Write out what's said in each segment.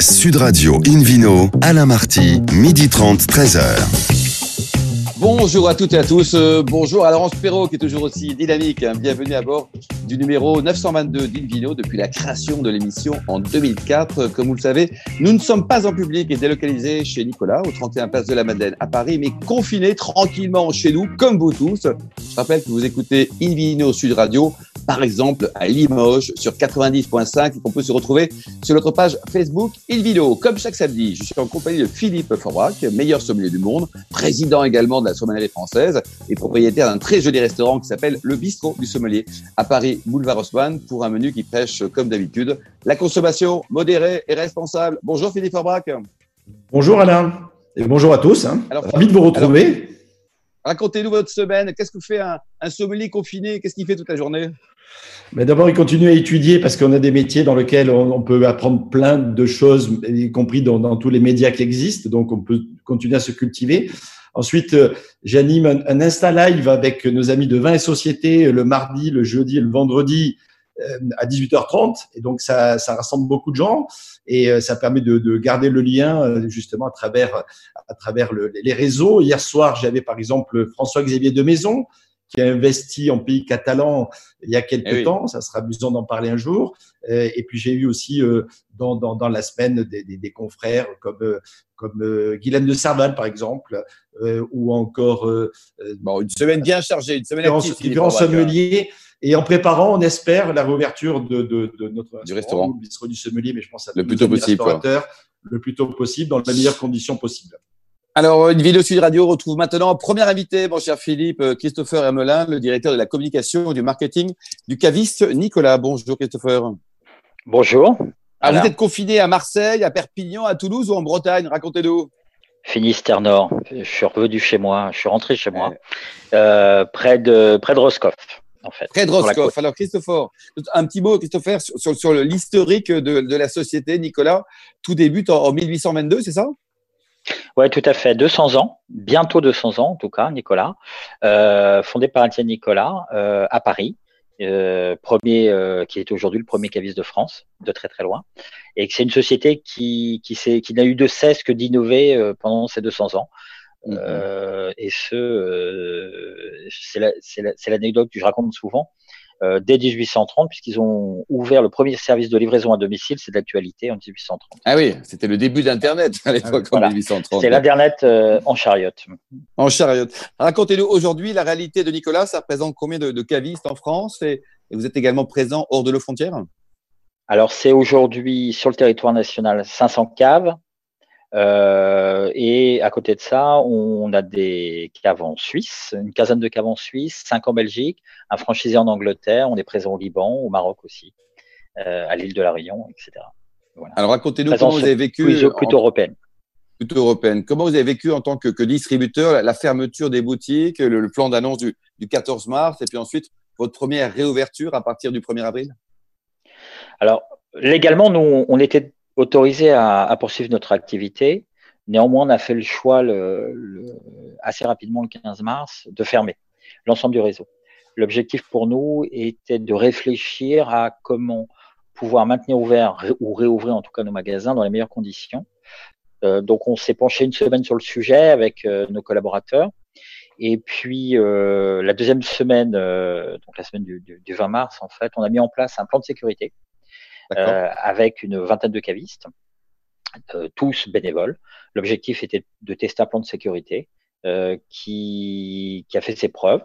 Sud Radio Invino, Alain Marty, midi 30, 13h. Bonjour à toutes et à tous. Euh, bonjour à Laurence Perrault qui est toujours aussi dynamique. Bienvenue à bord du numéro 922 d'Invino depuis la création de l'émission en 2004. Comme vous le savez, nous ne sommes pas en public et délocalisés chez Nicolas au 31 Place de la Madeleine à Paris, mais confinés tranquillement chez nous comme vous tous. Je rappelle que vous écoutez Invino Sud Radio, par exemple à Limoges sur 90.5 et qu'on peut se retrouver sur notre page Facebook Invino. Comme chaque samedi, je suis en compagnie de Philippe Forbrac, meilleur sommelier du monde, président également de la sommellerie française et propriétaire d'un très joli restaurant qui s'appelle le Bistrot du Sommelier à Paris, boulevard Haussmann, pour un menu qui prêche, comme d'habitude, la consommation modérée et responsable. Bonjour Philippe Forbrac. Bonjour Alain et bonjour à tous. Hein. Alors, Ravi de vous retrouver. Racontez-nous votre semaine. Qu'est-ce que fait un, sommelier confiné? Qu'est-ce qu'il fait toute la journée? Mais d'abord, il continue à étudier parce qu'on a des métiers dans lesquels on, peut apprendre plein de choses, y compris dans, dans, tous les médias qui existent. Donc, on peut continuer à se cultiver. Ensuite, euh, j'anime un, Insta Live avec nos amis de Vin et Société le mardi, le jeudi et le vendredi euh, à 18h30. Et donc, ça, ça rassemble beaucoup de gens et euh, ça permet de, de garder le lien justement à travers, à travers le, les réseaux. Hier soir, j'avais par exemple François-Xavier de Maison qui a investi en pays catalan il y a quelques eh temps. Ça sera amusant d'en parler un jour. Et puis j'ai eu aussi dans, dans, dans, la semaine des, des, des confrères comme comme euh, Guylaine de Serval par exemple, euh, ou encore euh, bon, une semaine bien chargée, une semaine active, différents sommeliers. Et en préparant, on espère la réouverture de, de, de notre du restaurant, le bistrot du sommelier, mais je pense à le plus tôt possible, le plus tôt possible, dans les meilleures conditions possibles. Alors, une vidéo Sud Radio retrouve maintenant premier invité, mon cher Philippe, Christopher Hermelin, le directeur de la communication et du marketing du caviste Nicolas. Bonjour Christopher. Bonjour. Alors, vous êtes confiné à Marseille, à Perpignan, à Toulouse ou en Bretagne? Racontez-nous. Finistère Nord. Je suis revenu chez moi. Je suis rentré chez moi, euh, près de près de Roscoff. En fait, près de Roscoff. Alors, Christopher, un petit mot, Christopher, sur, sur, l'historique de, de, la société, Nicolas. Tout débute en, 1822, c'est ça? Oui, tout à fait. 200 ans, bientôt 200 ans en tout cas, Nicolas, euh, fondé par Étienne Nicolas euh, à Paris. Euh, premier, euh, qui est aujourd'hui le premier caviste de France, de très très loin, et que c'est une société qui, qui, qui n'a eu de cesse que d'innover euh, pendant ces 200 ans. Mmh et ce, c'est l'anecdote que je raconte souvent. Euh, dès 1830, puisqu'ils ont ouvert le premier service de livraison à domicile, c'est d'actualité en 1830. Ah oui, c'était le début d'Internet à l'époque en 1830. C'est l'Internet euh, en chariote. En chariote. Racontez-nous aujourd'hui la réalité de Nicolas, ça représente combien de, cavistes en France et, vous êtes également présent hors de nos frontières? Alors c'est aujourd'hui sur le territoire national 500 caves, euh, et à côté de ça, on a des caves en Suisse, une quinzaine de caves en Suisse, cinq en Belgique, un franchisé en Angleterre, on est présent au Liban, au Maroc aussi, euh, à l'île de la Réunion, etc. Alors racontez-nous comment vous avez vécu. Plutôt, plutôt européenne. Plutôt européenne. Comment vous avez vécu en tant que, que distributeur la, fermeture des boutiques, le, plan d'annonce du, du 14 mars et puis ensuite votre première réouverture à partir du 1er avril? Alors, légalement, nous, on était autorisé à, à, poursuivre notre activité. Néanmoins, on a fait le choix le, le, assez rapidement le 15 mars de fermer l'ensemble du réseau. L'objectif pour nous était de réfléchir à comment pouvoir maintenir ouvert ou réouvrir en tout cas nos magasins dans les meilleures conditions. Euh, donc on s'est penché une semaine sur le sujet avec euh, nos collaborateurs. Et puis euh, la deuxième semaine, euh, donc la semaine du, du, du, 20 mars, en fait, on a mis en place un plan de sécurité avec une vingtaine de cavistes, euh, tous bénévoles. L'objectif était de tester un plan de sécurité euh, qui, qui, a fait ses preuves.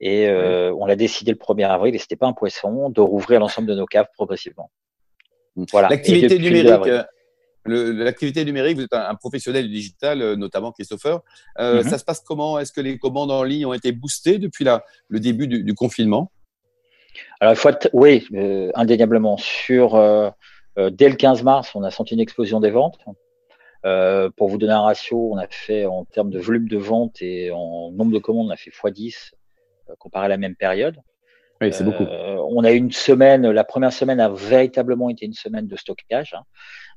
Et on l'a décidé le 1er avril, et c'était pas un poisson, de rouvrir l'ensemble de nos caves progressivement. Voilà. L'activité numérique, l'activité numérique, vous êtes un, professionnel du digital, notamment Christopher. Euh, mm-hmm. Ça se passe comment? Est-ce que les commandes en ligne ont été boostées depuis la, le début du, du confinement? Alors, il faut être, oui, euh, indéniablement. Sur, euh, euh, dès le 15 mars, on a senti une explosion des ventes. pour vous donner un ratio, on a fait en termes de volume de vente et en nombre de commandes, on a fait x10 comparé à la même période. Oui, c'est beaucoup. on a eu une semaine, la première semaine a véritablement été une semaine de stockage. Hein.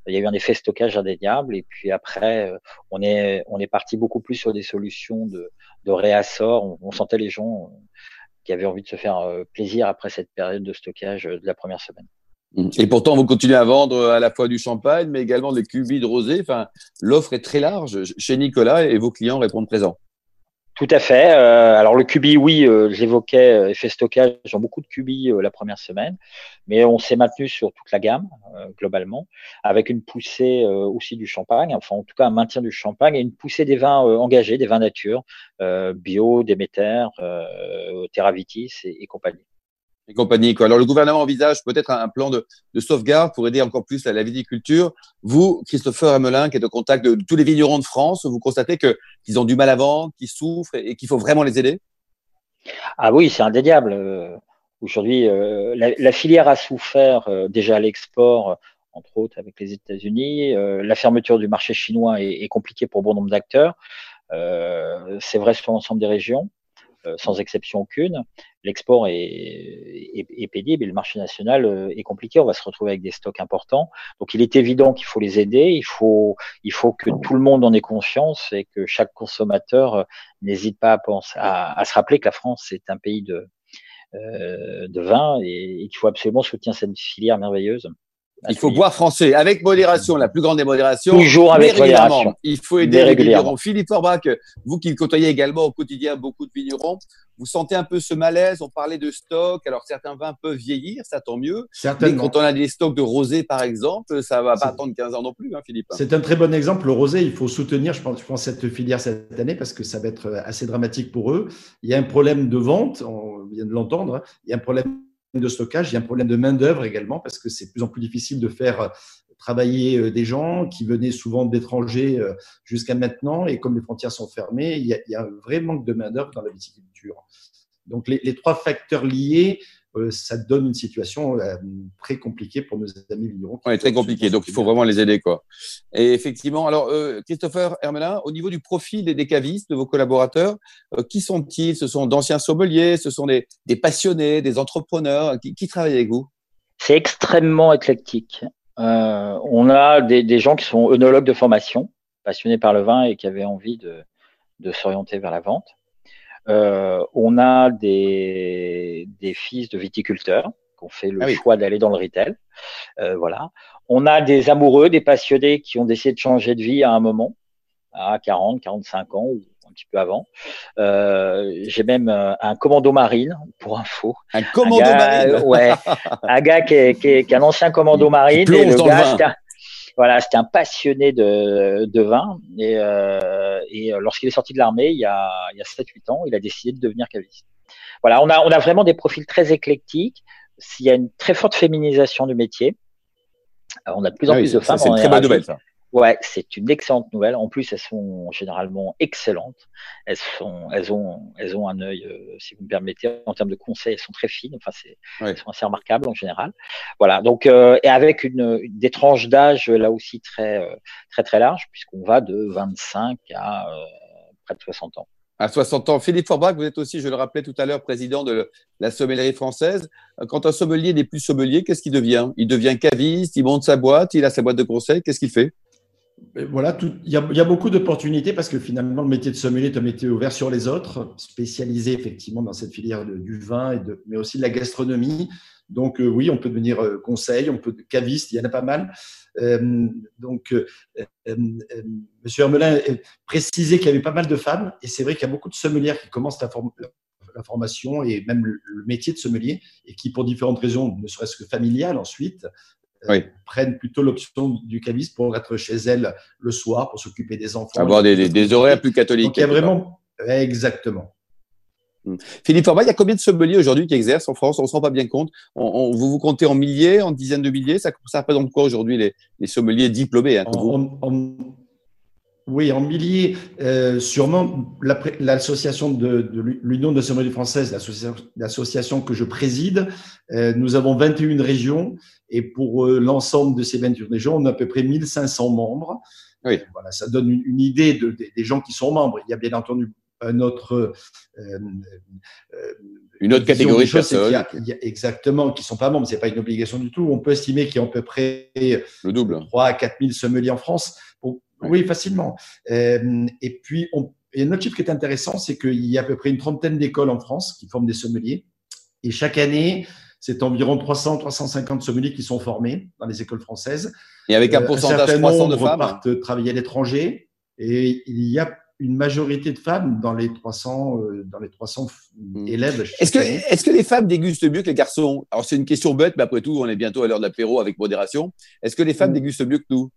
Il y a eu un effet stockage indéniable et puis après, on est, on est parti beaucoup plus sur des solutions de, de réassort. On, on sentait les gens qui avaient envie de se faire euh, plaisir après cette période de stockage euh, de la première semaine. Et pourtant, vous continuez à vendre à la fois du champagne, mais également des cubis de rosé. Enfin, l'offre est très large chez Nicolas et vos clients répondent présents. Tout à fait. Euh, alors le cubi, oui, euh, j'évoquais euh, effet stockage, j'ai beaucoup de cubis la première semaine, mais on s'est maintenu sur toute la gamme globalement, avec une poussée aussi du champagne, enfin en tout cas un maintien du champagne et une poussée des vins engagés, des vins nature, bio, Déméter, Terravitis et compagnie et compagnie. Quoi. Alors, le gouvernement envisage peut-être un, plan de, sauvegarde pour aider encore plus à la viticulture. Vous, Christopher Hamelin, qui est au contact de, tous les vignerons de France, vous constatez qu'ils ont du mal à vendre, qu'ils souffrent et, qu'il faut vraiment les aider? Ah oui, c'est indéniable. Euh, aujourd'hui, euh, la, filière a souffert euh, déjà à l'export, entre autres avec les États-Unis. la fermeture du marché chinois est, est compliquée pour bon nombre d'acteurs. c'est vrai sur l'ensemble des régions. Euh, sans exception aucune. L'export est, est, pénible et le marché national euh, est compliqué. On va se retrouver avec des stocks importants. Donc, il est évident qu'il faut les aider. Il faut, il faut que tout le monde en ait conscience et que chaque consommateur euh, n'hésite pas à, penser, à, se rappeler que la France est un pays de, de vin et, et qu'il faut absolument soutenir cette filière merveilleuse. Il faut boire français avec modération, la plus grande des modérations. Toujours avec modération. Il faut aider les vignerons. Philippe Forbach, vous qui côtoyez également au quotidien beaucoup de vignerons, vous sentez un peu ce malaise On parlait de stock. Alors certains vins peuvent vieillir, ça tant mieux. Mais quand on a des stocks de rosé, par exemple, ça va pas attendre 15 ans non plus, hein, Philippe. C'est un très bon exemple. Le rosé, il faut soutenir, je pense, je pense, cette filière cette année parce que ça va être assez dramatique pour eux. Il y a un problème de vente, on vient de l'entendre. Hein. Il y a un problème de stockage, il y a un problème de main-d'œuvre également, parce que c'est de plus en plus difficile de faire euh, travailler euh, des gens qui venaient souvent d'étrangers euh, jusqu'à maintenant. Et comme les frontières sont fermées, il y a, un vrai manque de main-d'œuvre dans la viticulture. Donc, les, trois facteurs liés ça donne une situation euh, très compliquée pour nos amis vignerons. Oui, très compliqué. Donc, il faut vraiment les aider, quoi. Et effectivement, alors, euh, Christopher Hermelin, au niveau du profil des, cavistes, de vos collaborateurs, qui sont-ils? Ce sont d'anciens sommeliers, ce sont des, passionnés, des entrepreneurs qui, qui travaillent avec vous? C'est extrêmement éclectique. on a des, gens qui sont œnologues de formation, passionnés par le vin et qui avaient envie de s'orienter vers la vente. Euh, on a des, des fils de viticulteurs qui ont fait le ah choix d'aller dans le retail. Euh, voilà. On a des amoureux, des passionnés qui ont décidé de changer de vie à un moment, à 40, 45 ans ou un petit peu avant. Euh, j'ai même un commando marine, pour info. Un commando marine Ouais. un gars qui est, qui est, un ancien commando marine. Et le gars, voilà, c'était un passionné de, de vin. Et, euh, et lorsqu'il est sorti de l'armée, il y a, il y a 7-8 ans, il a décidé de devenir caviste. Voilà, on a, on a vraiment des profils très éclectiques. Il y a une très forte féminisation du métier. on a de plus en ah plus de femmes. C'est une très bonne nouvelle, ça. Ouais, c'est une excellente nouvelle. En plus, elles sont généralement excellentes. Elles sont, elles ont, elles ont un œil, euh, si vous me permettez, en termes de conseils, elles sont très fines. Enfin, c'est, elles sont assez remarquables en général. Voilà. Donc, euh, et avec une, des tranches d'âge là aussi très, euh, très, très larges, puisqu'on va de 25 à près de 60 ans. À 60 ans. Philippe Forbach, vous êtes aussi, je le rappelais tout à l'heure, président de la sommellerie française. Quand un sommelier n'est plus sommelier, qu'est-ce qu'il devient? Il devient caviste, il monte sa boîte, il a sa boîte de conseils. Qu'est-ce qu'il fait? Voilà, il y, a, beaucoup d'opportunités parce que finalement, le métier de sommelier est un métier ouvert sur les autres, spécialisé effectivement dans cette filière du vin, et mais aussi de la gastronomie. Donc euh, oui, on peut devenir euh, conseil, on peut caviste, il y en a pas mal. Euh, donc, Monsieur Hermelin précisait qu'il y avait pas mal de femmes, et c'est vrai qu'il y a beaucoup de sommelières qui commencent la, formation et même le, métier de sommelier, et qui, pour différentes raisons, ne serait-ce que familiales ensuite, oui. prennent plutôt l'option du caviste pour être chez elles le soir, pour s'occuper des enfants. Avoir des, des, horaires plus catholiques. Donc, il y a vraiment. Exactement. Hmm. Philippe il y a combien de sommeliers aujourd'hui qui exercent en France? On ne se rend pas bien compte. On, vous vous comptez en milliers, en dizaines de milliers? Ça, ça représente quoi aujourd'hui les, les, sommeliers diplômés hein, oui, en milliers, euh, sûrement l'association de, l'Union de sommeliers française, l'association que je préside, euh, nous avons 21 régions et pour euh, l'ensemble de ces 21 régions, on a à peu près 1500 membres. Oui. Voilà, ça donne une, idée de, des gens qui sont membres. Il y a bien entendu un autre, une autre catégorie de personnes. exactement, qui ne sont pas membres. Ce n'est pas une obligation du tout. On peut estimer qu'il y a à peu près le double. 3 à 4 000 sommeliers en France. Oui, facilement. Euh, et puis, on, et un autre chiffre qui est intéressant, c'est qu'il y a à peu près une trentaine d'écoles en France qui forment des sommeliers. Et chaque année, c'est environ 300-350 sommeliers qui sont formés dans les écoles françaises. Et avec un pourcentage un croissant de femmes partent travailler à l'étranger. Et il y a une majorité de femmes dans les 300, euh, dans les 300 Hmm. élèves. Est-ce que, est que les femmes dégustent mieux que les garçons? Alors, c'est une question bête, mais après tout, on est bientôt à l'heure de l'apéro avec modération. Est-ce que les femmes Hmm. dégustent mieux que nous?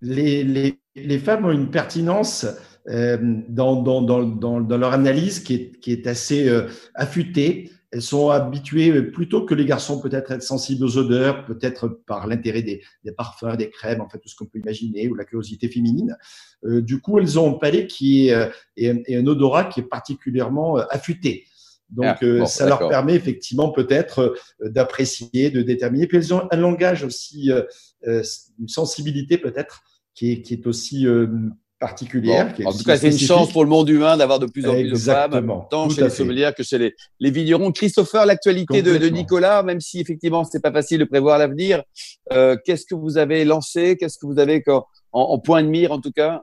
Les, les, les, femmes ont une pertinence euh, dans, dans, dans, dans, leur analyse qui est, qui est assez euh, affûtée. Elles sont habituées plutôt que les garçons peut-être être sensibles aux odeurs, peut-être par l'intérêt des, des, parfums, des crèmes, en fait tout ce qu'on peut imaginer, ou la curiosité féminine. Euh, du coup, elles ont un palais qui est et, et un odorat qui est particulièrement affûté. Donc, ah, bon, ça leur permet effectivement peut-être d'apprécier, de déterminer. Puis elles ont un langage aussi, euh, une sensibilité peut-être qui est, qui est aussi euh, particulière. Bon, en tout cas, c'est une chance pour le monde humain d'avoir de plus en plus Exactement, de femmes, tant chez les sommelières que chez les, les vignerons. Christopher, l'actualité de, de, Nicolas, même si effectivement c'est pas facile de prévoir l'avenir, euh, qu'est-ce que vous avez lancé? Qu'est-ce que vous avez en, en point de mire en tout cas?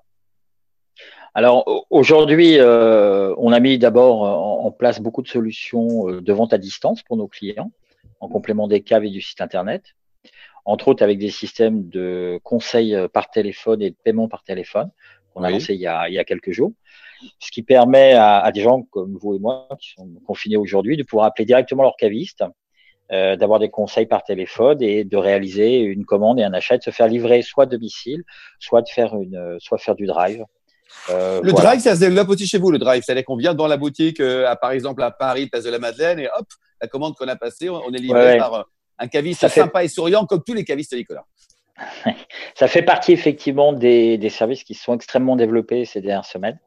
Alors aujourd'hui, euh, on a mis d'abord en, en, place beaucoup de solutions euh, de vente à distance pour nos clients, en complément des caves et du site internet, entre autres avec des systèmes de conseils par téléphone et de paiement par téléphone qu'on oui. a lancé il y a, il y a, quelques jours, ce qui permet à, à, des gens comme vous et moi qui sont confinés aujourd'hui de pouvoir appeler directement leur caviste, euh, d'avoir des conseils par téléphone et de réaliser une commande et un achat, de se faire livrer soit à domicile, soit de faire une, soit faire du drive. Euh, le voilà. drive, ça se développe aussi chez vous, le drive. C'est-à-dire qu'on vient dans la boutique, euh, à, par exemple, à Paris, place de la Madeleine, et hop, la commande qu'on a passée, on est livré ouais. par un caviste ça sympa fait... et souriant, comme tous les cavistes Nicolas. ça fait partie effectivement des, des, services qui sont extrêmement développés ces dernières semaines.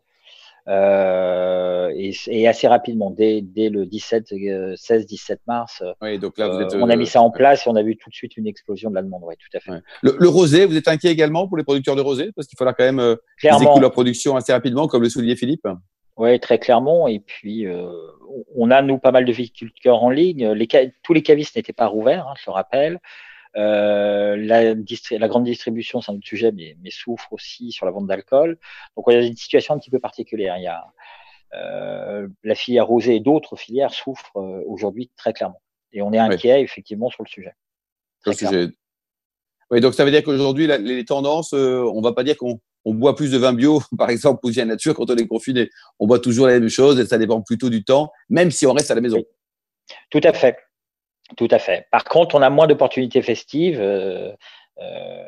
Euh, et, et, assez rapidement, dès, dès le 17, 16-17 mars, oui, donc là, vous êtes, euh, on a mis ça en place et on a vu tout de suite une explosion de la demande. Oui, tout à fait. Ouais. Le, le, rosé, vous êtes inquiet également pour les producteurs de rosé? Parce qu'il faudra quand même euh, qu'ils leur production assez rapidement, comme le soulignait Philippe. Oui, très clairement. Et puis, euh, on a, nous, pas mal de viticulteurs en ligne. Les, tous les cavistes n'étaient pas rouverts, hein, je le rappelle. Euh, la, la, grande distribution, c'est un autre sujet, mais, mais, souffre aussi sur la vente d'alcool. Donc, il y a une situation un petit peu particulière. Il y a euh, la filière rosée et d'autres filières souffrent euh, aujourd'hui très clairement. Et on est inquiet, oui. effectivement, sur le sujet. Sur le sujet. Oui, donc ça veut dire qu'aujourd'hui, les tendances, euh, on va pas dire qu'on on boit plus de vin bio, par exemple, ou bien nature quand on est confiné. On boit toujours la même chose et ça dépend plutôt du temps, même si on reste à la maison. Oui. Tout à fait. Tout à fait. Par contre, on a moins d'opportunités festives. Euh, euh,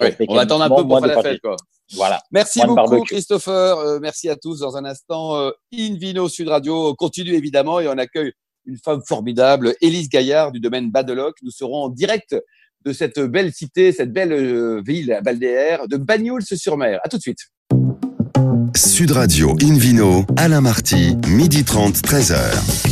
oui, on attend un peu pour faire la fête. Quoi. Voilà. Merci beaucoup, Christopher. Euh, merci à tous. Dans un instant, euh, Invino Sud Radio continue évidemment et on accueille une femme formidable, Élise Gaillard du domaine Badeloc. Nous serons en direct de cette belle cité, cette belle euh, ville balnéaire de Bagnols-sur-Mer. À tout de suite. Sud Radio Invino, Alain Marty, midi 30, 13h.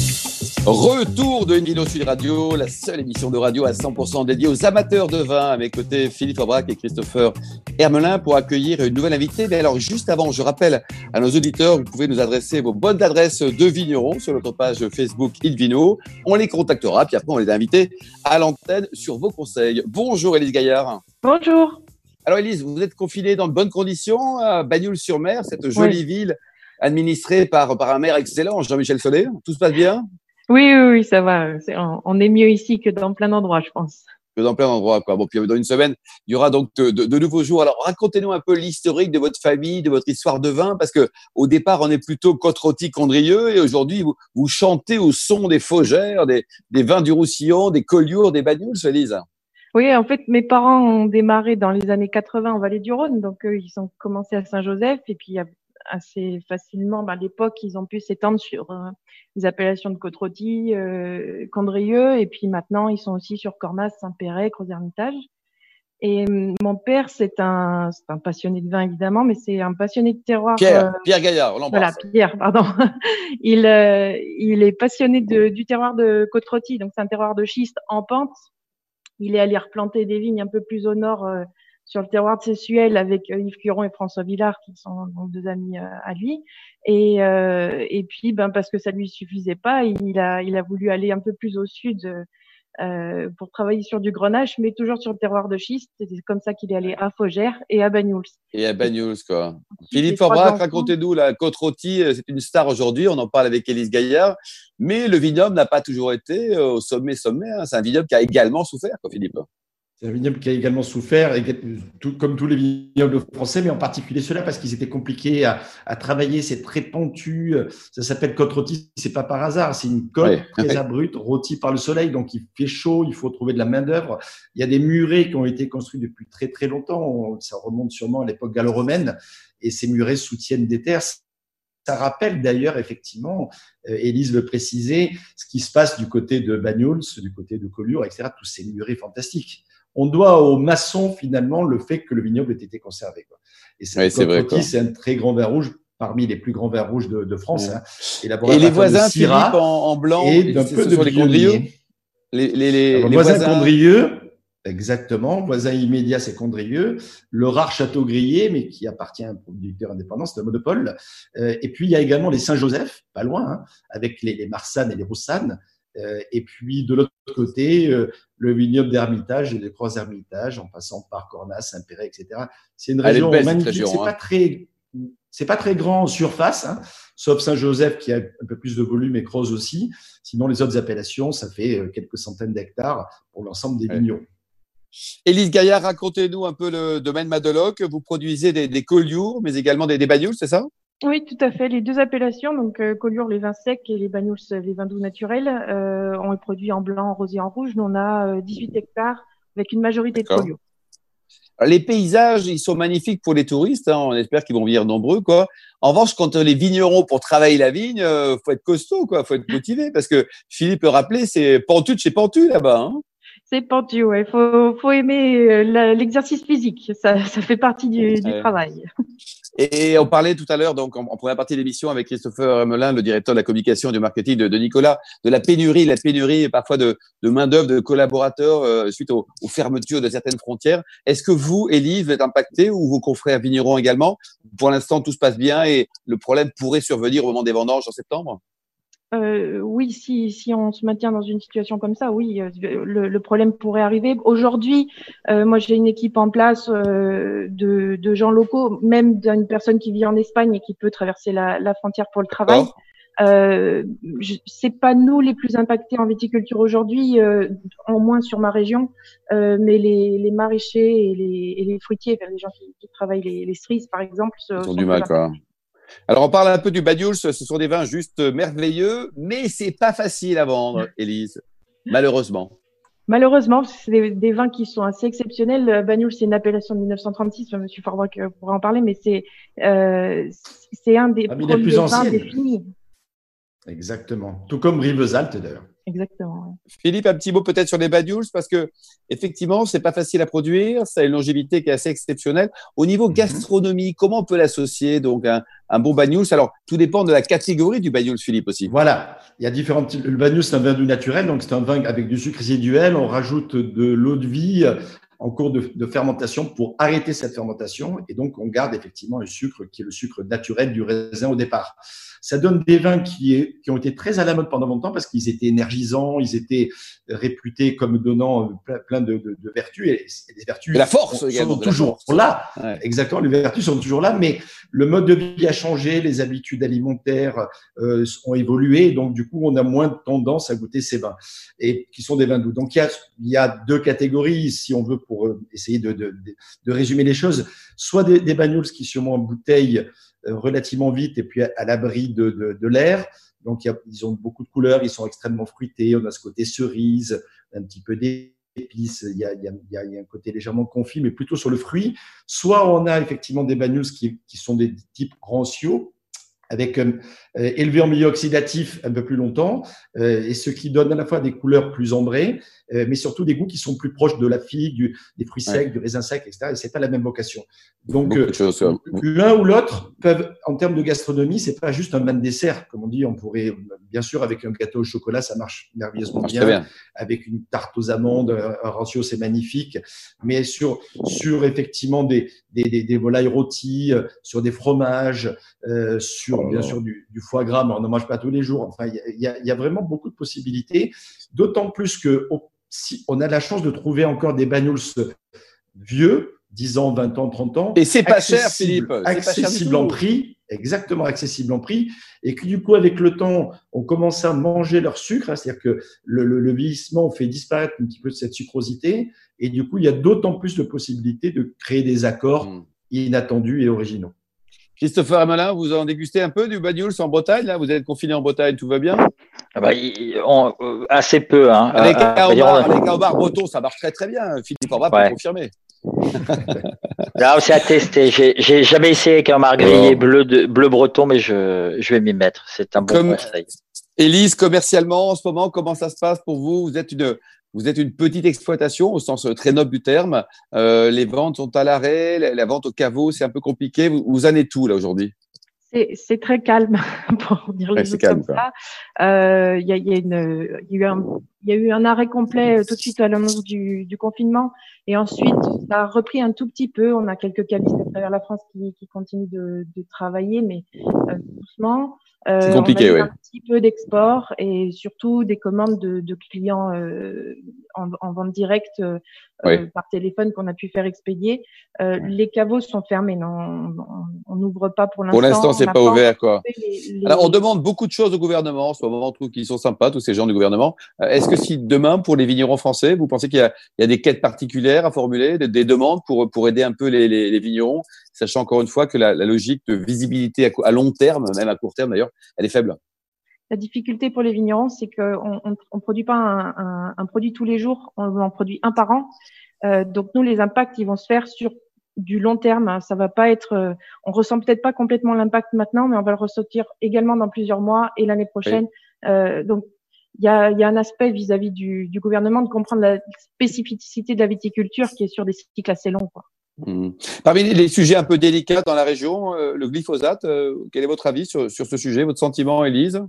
Retour de Invino Sud Radio, la seule émission de radio à 100% dédiée aux amateurs de vin. À mes côtés, Philippe Aubrac et Christopher Hermelin pour accueillir une nouvelle invitée. Mais alors, juste avant, je rappelle à nos auditeurs, vous pouvez nous adresser vos bonnes adresses de vignerons sur notre page Facebook Invino. On les contactera, puis après, on les inviter à l'antenne sur vos conseils. Bonjour, Élise Gaillard. Bonjour. Alors, Élise, vous êtes confinée dans de bonnes conditions à Bagnoul-sur-Mer, cette jolie oui. ville administrée par, par un maire excellent, Jean-Michel Solé. Tout se passe bien? Oui, oui, oui, ça va. Est, on est mieux ici que dans plein d'endroits, je pense. Que dans plein d'endroits, quoi. Bon, puis dans une semaine, il y aura donc de, de, de nouveaux jours. Alors, racontez-nous un peu l'historique de votre famille, de votre histoire de vin, parce que au départ, on est plutôt côte condrieux, et aujourd'hui, vous, vous, chantez au son des faugères, des, des vins du Roussillon, des Collioures, des Bagnols, Elise. Oui, en fait, mes parents ont démarré dans les années 80 en Vallée du Rhône, donc eux, ils ont commencé à Saint-Joseph, et puis assez facilement, ben, à l'époque, ils ont pu s'étendre sur euh, les appellations de Côte-Rôtie, euh, Condrieux, et puis maintenant, ils sont aussi sur Cornas, Saint-Péret, Gros-Hermitage. Et euh, mon père, c'est un, c'est un passionné de vin, évidemment, mais c'est un passionné de terroir. Pierre, Pierre Gaillard, on Voilà, Pierre, pardon. il, il est passionné de, du terroir de Côte-Rôtie, donc c'est un terroir de schiste en pente. Il est allé replanter des vignes un peu plus au nord, sur le terroir de Sessuel avec Yves Curon et François Villard qui sont donc deux amis euh, à lui et euh, et puis ben parce que ça lui suffisait pas il a il a voulu aller un peu plus au sud euh, pour travailler sur du grenache, mais toujours sur le terroir de schiste. C'est comme ça qu'il est allé à Faugère et à Banyuls. Et à Banyuls, quoi. Philippe Forbrac, racontez-nous, la côte rôtie, euh, c'est une star aujourd'hui, on en parle avec Élise Gaillard, mais le vignoble n'a pas toujours été euh, au sommet, sommet. Hein. C'est un vignoble qui a également souffert, quoi, Philippe. C'est un vignoble qui a également souffert, tout, comme tous les vignobles français, mais en particulier ceux-là parce qu'ils étaient compliqués à, à, travailler. C'est très pentu. Ça s'appelle côte rôtie. C'est pas par hasard. C'est une côte très abrupte, rôtie par le soleil. Donc il fait chaud. Il faut trouver de la main d'œuvre. Il y a des murets qui ont été construits depuis très très longtemps. Ça remonte sûrement à l'époque gallo-romaine. Et ces murets soutiennent des terres. Ça rappelle d'ailleurs effectivement, euh, Élise le précisait, ce qui se passe du côté de Bagnols, du côté de Collioure, etc. Tous ces murets fantastiques on doit aux maçons finalement le fait que le vignoble ait été conservé. Quoi. Et c'est c'est un très grand vin rouge parmi les plus grands vins rouges de, France. Hein, et les voisins, Philippe, en, blanc, et d'un peu de les Condrieux? Les, les, les, voisins, Condrieux, exactement. Voisin immédiat, c'est Condrieux. Le rare Château Grillé, mais qui appartient à un producteur indépendant, c'est un monopole. Euh, et puis, il y a également les Saint-Joseph, pas loin, hein, avec les, les Marsannes et les Roussannes. Euh, et puis de l'autre côté, euh, le vignoble d'Hermitage et les Croix Hermitage, en passant par Cornas, Saint-Péret, etc. C'est une région magnifique. C'est pas hein. très, c'est pas très grand en surface, hein, sauf Saint-Joseph qui a un peu plus de volume et Croix aussi. Sinon, les autres appellations, ça fait euh, quelques centaines d'hectares pour l'ensemble des vignobles. Élise Gaillard, racontez-nous un peu le domaine Madeloc. Vous produisez des, des collioures, mais également des, des c'est ça? Oui, tout à fait. Les deux appellations, donc euh, Collioure, les vins secs et les Banyuls, les vins doux naturels, euh, ont été produits en blanc, en rosé, en rouge. Nous, on a 18 euh, hectares avec une majorité de Collioure. Les paysages, ils sont magnifiques pour les touristes. Hein. On espère qu'ils vont venir nombreux, quoi. En revanche, quand les vignerons pour travailler la vigne, euh, faut être costaud, quoi. Faut être motivé parce que Philippe le rappelait, c'est pentu de chez pentu là-bas. Hein. C'est pentu, ouais. Faut, faut aimer l'exercice physique. Ça, ça fait partie du, du travail. Et on parlait tout à l'heure, donc en, première partie de l'émission avec Christopher Emelin, le directeur de la communication et du marketing de, Nicolas, de la pénurie, la pénurie parfois de, de main d'œuvre, de collaborateurs euh, suite aux, fermetures de certaines frontières. Est-ce que vous, Élise, vous êtes impacté ou vos confrères vignerons également? Pour l'instant, tout se passe bien et le problème pourrait survenir au moment des vendanges en septembre? Euh, oui, si, si on se maintient dans une situation comme ça, oui, euh, le, le problème pourrait arriver. Aujourd'hui, euh, moi, j'ai une équipe en place euh, de, de, gens locaux, même d'une personne qui vit en Espagne et qui peut traverser la, la frontière pour le travail. Euh, c'est pas nous les plus impactés en viticulture aujourd'hui, euh, en moins sur ma région, euh, mais les, les, maraîchers et les, et les fruitiers, les gens qui, qui travaillent les, les, cerises par exemple, sont, sont du mal quoi. Alors, on parle un peu du Banyuls. Ce sont des vins juste merveilleux, mais c'est pas facile à vendre, Élise, malheureusement. Malheureusement, c'est des, vins qui sont assez exceptionnels. Banyuls, c'est une appellation de 1936. Monsieur Farbrock pourrait en parler, mais c'est euh, c'est un des premiers vins définis. Exactement. Tout comme Rivesaltes, d'ailleurs. Exactement. Philippe, un petit mot peut-être sur les Banyuls parce que effectivement, c'est pas facile à produire, ça a une longévité qui est assez exceptionnelle. Au niveau mhm. gastronomie, comment on peut l'associer donc un, un bon Banyuls Alors, tout dépend de la catégorie du Banyuls, Philippe aussi. Voilà, il y a différents. Le Banyuls, c'est un vin doux naturel, donc c'est un vin avec du sucre résiduel. On rajoute de l'eau de vie en cours de, de, fermentation pour arrêter cette fermentation et donc on garde effectivement le sucre qui est le sucre naturel du raisin au départ ça donne des vins qui, qui ont été très à la mode pendant longtemps parce qu'ils étaient énergisants, ils étaient réputés comme donnant plein, de, de, de, vertus. Et, les vertus la force sont, toujours là. Exactement, les vertus sont toujours là, mais le mode de vie a changé, les habitudes alimentaires euh, ont évolué, donc du coup, on a moins de tendance à goûter ces vins, et qui sont des vins doux. Donc il y a, il y a deux catégories, si on veut, pour euh, essayer de, de, de résumer les choses. Soit des, des qui sûrement en bouteille euh, relativement vite et puis à, l'abri de, de, l'air. Donc, ils ont beaucoup de couleurs, ils sont extrêmement fruités. On a ce côté cerise, un petit peu d'épices. Il y a, y a, y a un côté légèrement confit, mais plutôt sur le fruit. Soit on a effectivement des banyuls qui, qui sont des types rancio, avec euh, élevé en milieu oxydatif un peu plus longtemps, euh, et ce qui donne à la fois des couleurs plus ambrées, euh, mais surtout des goûts qui sont plus proches de la figue, du, des fruits secs, du raisin sec, etc. Et c'est pas la même vocation. Donc euh, l'un ou l'autre peuvent, en termes de gastronomie, c'est pas juste un vin de dessert, comme on dit. On pourrait, bien sûr, avec un gâteau au chocolat, ça marche merveilleusement bien. Avec une tarte aux amandes, un rancio, c'est magnifique. Mais sur sur effectivement des des, des, des volailles rôties, sur des fromages, euh, bien sûr du, du, foie gras, mais on ne mange pas tous les jours. Enfin, il y a, y a, vraiment beaucoup de possibilités. D'autant plus que si on a la chance de trouver encore des bagnoles vieux, 10 ans, 20 ans, 30 ans. Et c'est pas cher, Philippe. Accessible en prix, exactement accessible en prix. Et que du coup, avec le temps, on commence à manger leur sucre. Hein, c'est-à-dire que le, le, vieillissement fait disparaître un petit peu cette sucrosité. Et du coup, il y a d'autant plus de possibilités de créer des accords hmm. inattendus et originaux. Christopher Amalin, vous en dégustez un peu du Banyuls en Bretagne là? Vous êtes confiné en Bretagne, tout va bien? Ah bah, euh, Assez peu. Hein. Les caobars bretons, ça marche très très bien. Philippe Orba peut confirmer. Là, c'est à tester. J'ai jamais essayé avec un margrillé bleu, bleu breton, mais je, je vais m'y mettre. C'est un bon Comme... conseil. Élise, commercialement, en ce moment, comment ça se passe pour vous? Vous êtes une, vous êtes une petite exploitation au sens très noble du terme. Euh, les ventes sont à l'arrêt, la, vente au caveau, c'est un peu compliqué. Vous, vous en êtes tout là aujourd'hui? C'est très calme pour dire les choses comme ça. Euh, il y, a, y, a y, a eu un, y a eu un arrêt complet euh, tout de suite à l'annonce du, du, confinement et ensuite ça a repris un tout petit peu. On a quelques cavistes à travers la France qui, qui continuent de, de travailler, mais euh, doucement. Euh, c'est compliqué, oui. Un petit peu d'export et surtout des commandes de, de clients euh, en, en, vente directe par téléphone qu'on a pu faire expédier. Les caveaux sont fermés, non, on n'ouvre pas pour l'instant. Pour l'instant, c'est pas, pas ouvert, quoi. Alors, on demande beaucoup de choses au gouvernement en ce moment, on trouve qu'ils sont sympas, tous ces gens du gouvernement. Est-ce que si demain, pour les vignerons français, vous pensez qu'il y, y, a des quêtes particulières à formuler, des, des demandes pour, pour aider un peu les, les, les vignerons sachant encore une fois que la, logique de visibilité à, long terme, même à court terme d'ailleurs, elle est faible? La difficulté pour les vignerons, c'est qu'on ne produit pas un, produit tous les jours, on en produit un par an. Euh, donc nous, les impacts, ils vont se faire sur du long terme. Ça va pas être, euh, on ressent peut-être pas complètement l'impact maintenant, mais on va le ressentir également dans plusieurs mois et l'année prochaine. Euh, donc il y a, un aspect vis-à-vis du, du, gouvernement de comprendre la spécificité de la viticulture qui est sur des cycles assez longs. Quoi. Hmm. Parmi les sujets un peu délicats dans la région, euh, le glyphosate, euh, quel est votre avis sur, sur ce sujet, votre sentiment, Élise?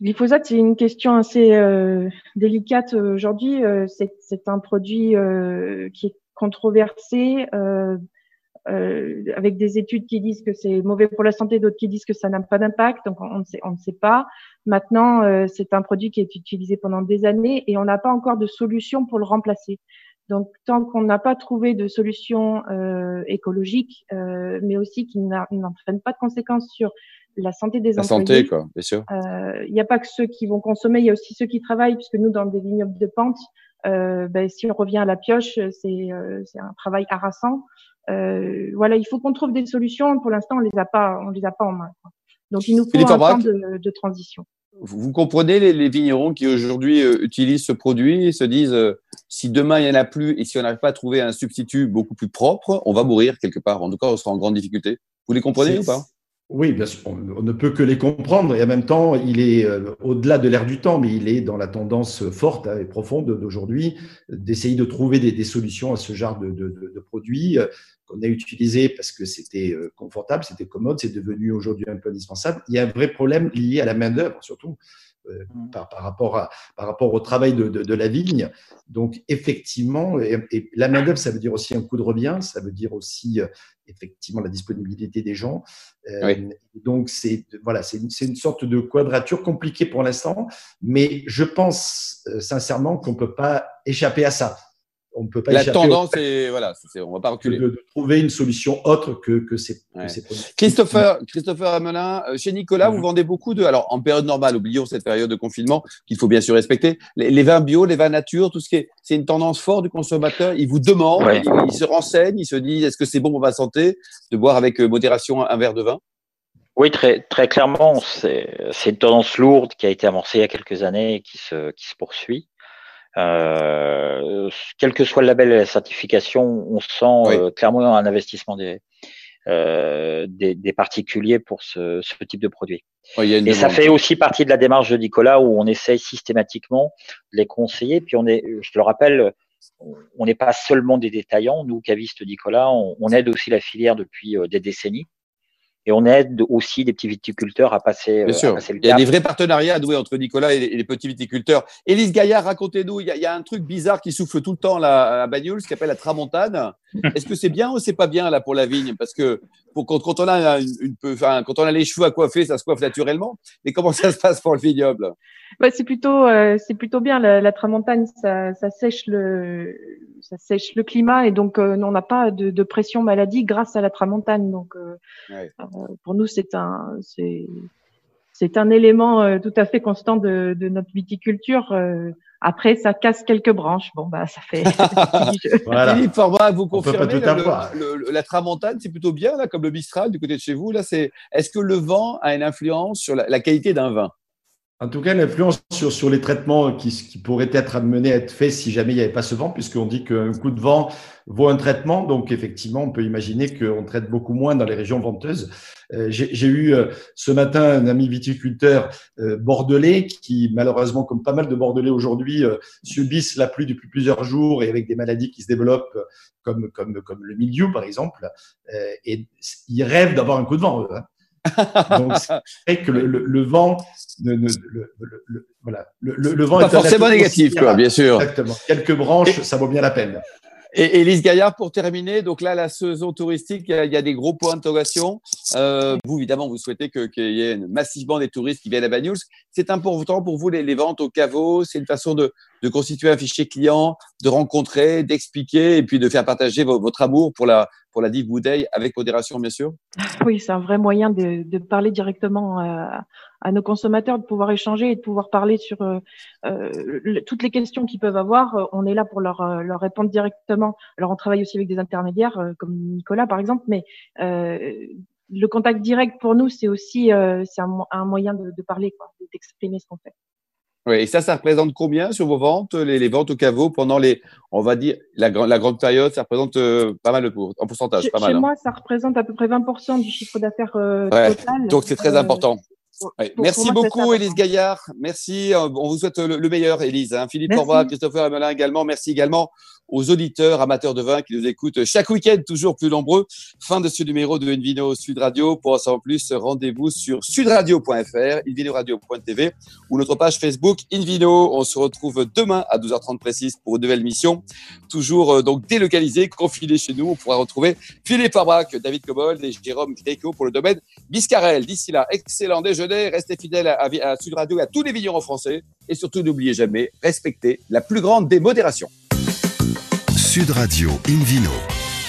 Le glyphosate, c'est une question assez euh, délicate aujourd'hui. c'est un produit qui est controversé, avec des études qui disent que c'est mauvais pour la santé, d'autres qui disent que ça n'a pas d'impact. Donc on, sait, on ne sait pas. Maintenant, c'est un produit qui est utilisé pendant des années et on n'a pas encore de solution pour le remplacer. Donc, tant qu'on n'a pas trouvé de solution euh, écologique, euh, mais aussi qui n'entraîne pas de conséquences sur la santé des la employés. santé, quoi, bien sûr. Euh, il n'y a pas que ceux qui vont consommer, il y a aussi ceux qui travaillent, puisque nous, dans des vignobles de pente, euh, ben, si on revient à la pioche, c'est euh, un travail harassant. Euh, voilà, il faut qu'on trouve des solutions. Pour l'instant, on les a pas, on les a pas en main. Quoi. Donc, il nous faut un temps de, de transition vous comprenez les, vignerons qui aujourd'hui euh, utilisent ce produit et se disent euh, si demain il n'y en a plus et si on n'arrive pas à trouver un substitut beaucoup plus propre, on va mourir quelque part. En tout cas, on sera en grande difficulté. Vous les comprenez ou pas? Oui, bien sûr, on, ne peut que les comprendre et en même temps, il est euh, au-delà de l'ère du temps, mais il est dans la tendance forte et profonde d'aujourd'hui d'essayer de trouver des, solutions à ce genre de, produits qu'on a utilisé parce que c'était euh, confortable, c'était commode, c'est devenu aujourd'hui un peu indispensable. Il y a un vrai problème lié à la main-d'œuvre, surtout euh. Par, par, rapport à, par rapport au travail de, de, de la vigne. Donc, effectivement, et, la main-d'œuvre, ça veut dire aussi un coût de revient, ça veut dire aussi, euh, effectivement, la disponibilité des gens. Donc, c'est voilà, c'est une, une, sorte de quadrature compliquée pour l'instant, mais je pense sincèrement qu'on ne peut pas échapper à ça on ne peut pas la tendance est voilà on va pas reculer. de, trouver une solution autre que, que ces, produits. Christopher Christopher Amelin euh, chez Nicolas vous mhm. vendez beaucoup de alors en période normale oublions cette période de confinement qu'il faut bien sûr respecter les, vins bio les vins nature tout ce qui est c'est une tendance forte du consommateur. Il vous demande il, se renseigne il se dit est-ce que c'est bon pour ma santé de boire avec euh, modération un verre de vin? Oui, très, très clairement, c'est une tendance lourde qui a été amorcée il y a quelques années et qui se, qui se poursuit. Euh, quel que soit le label et la certification, on sent euh, clairement un investissement des, euh, des, des, particuliers pour ce, ce type de produit. et ça fait aussi partie de la démarche de Nicolas où on essaye systématiquement de les conseiller. Puis on est, je le rappelle, on n'est pas seulement des détaillants. Nous, cavistes Nicolas, on, on aide aussi la filière depuis des décennies et on aide aussi des petits viticulteurs à passer, Bien sûr. Il y a des vrais partenariats à entre Nicolas et les, petits viticulteurs. Élise Gaillard, racontez-nous, il, y, a un truc bizarre qui souffle tout le temps là, à Bagnoul, ce qu'on appelle la tramontane. Est-ce que c'est bien ou c'est pas bien là pour la vigne? Parce que pour, quand, on a une, enfin, quand on a les cheveux à coiffer, ça se coiffe naturellement. Mais comment ça se passe pour le vignoble? Bah, c'est plutôt, euh, c'est plutôt bien. La, la tramontane, ça, ça, sèche le, ça sèche le climat et donc euh, on n'a pas de, de, pression maladie grâce à la tramontane. Donc, euh, ouais. pour nous, c'est un, c'est, c'est un élément tout à fait constant de, de notre viticulture. Après, ça casse quelques branches. Bon, bah, ça fait. voilà. Philippe Format, vous confirmez le, la tramontane, c'est plutôt bien là, comme le Mistral du côté de chez vous. Là, c'est. Est-ce que le vent a une influence sur la, la qualité d'un vin? En tout cas, l'influence sur, sur les traitements qui, qui pourraient être amenés à être faits si jamais il n'y avait pas ce vent, puisqu'on dit qu'un coup de vent vaut un traitement. Donc, effectivement, on peut imaginer qu'on traite beaucoup moins dans les régions venteuses. Euh, J'ai eu euh, ce matin un ami viticulteur euh, bordelais qui, malheureusement, comme pas mal de bordelais aujourd'hui, euh, subissent la pluie depuis plusieurs jours et avec des maladies qui se développent, comme, comme, comme le milieu, par exemple. et ils rêvent d'avoir un coup de vent. Hein. Donc, c'est que le, le, vent, ne, ne, le, voilà, le, vent pas est forcément négatif, quoi, bien sûr. Exactement. Quelques branches, ça vaut bien la peine. Et Elise Gaillard, pour terminer, donc là, la saison touristique, il y a, des gros points d'interrogation. Euh, vous, évidemment, vous souhaitez qu'il y ait massivement des touristes qui viennent à Banyuls. C'est important pour vous, les, les ventes au caveau C'est une façon de, de, constituer un fichier client, de rencontrer, d'expliquer et puis de faire partager votre amour pour la, pour la bouteille avec modération, bien sûr Oui, c'est un vrai moyen de, de parler directement euh, à nos consommateurs de pouvoir échanger et de pouvoir parler sur euh, euh toutes les questions qu'ils peuvent avoir. Euh, on est là pour leur, euh, leur répondre directement. Alors, on travaille aussi avec des intermédiaires comme Nicolas, par exemple, mais le contact direct pour nous, c'est aussi c'est un, un, moyen de, de parler, d'exprimer ce qu'on fait. Oui, et ça, ça représente combien sur vos ventes, les, les, ventes au caveau pendant les, on va dire, la, la grande période, ça représente pas mal de en pourcentage, chez, pas mal. Chez hein. moi, ça représente à peu près 20% du chiffre d'affaires ouais, total. Donc c'est très important. Merci beaucoup, Élise Gaillard. Merci. Euh, on vous souhaite le, meilleur, Élise. Hein. Philippe Corvois, Christopher Emelin également. Merci également aux auditeurs amateurs de vin qui nous écoutent chaque week-end, toujours plus nombreux. Fin de ce numéro de Invino Sud Radio. Pour en savoir plus, rendez-vous sur sudradio.fr, invinoradio.tv ou notre page Facebook Invino. On se retrouve demain à 12h30 précise pour une nouvelle mission. Toujours euh, donc délocalisé, confiné chez nous. On pourra retrouver Philippe Arbrac, David Cobold et Jérôme Gréco pour le domaine Biscarel. D'ici là, excellent déjeuner. Restez fidèles à, à Sud Radio et à tous les vignerons français. Et surtout, n'oubliez jamais, respectez la plus grande des modérations. Radio Invino.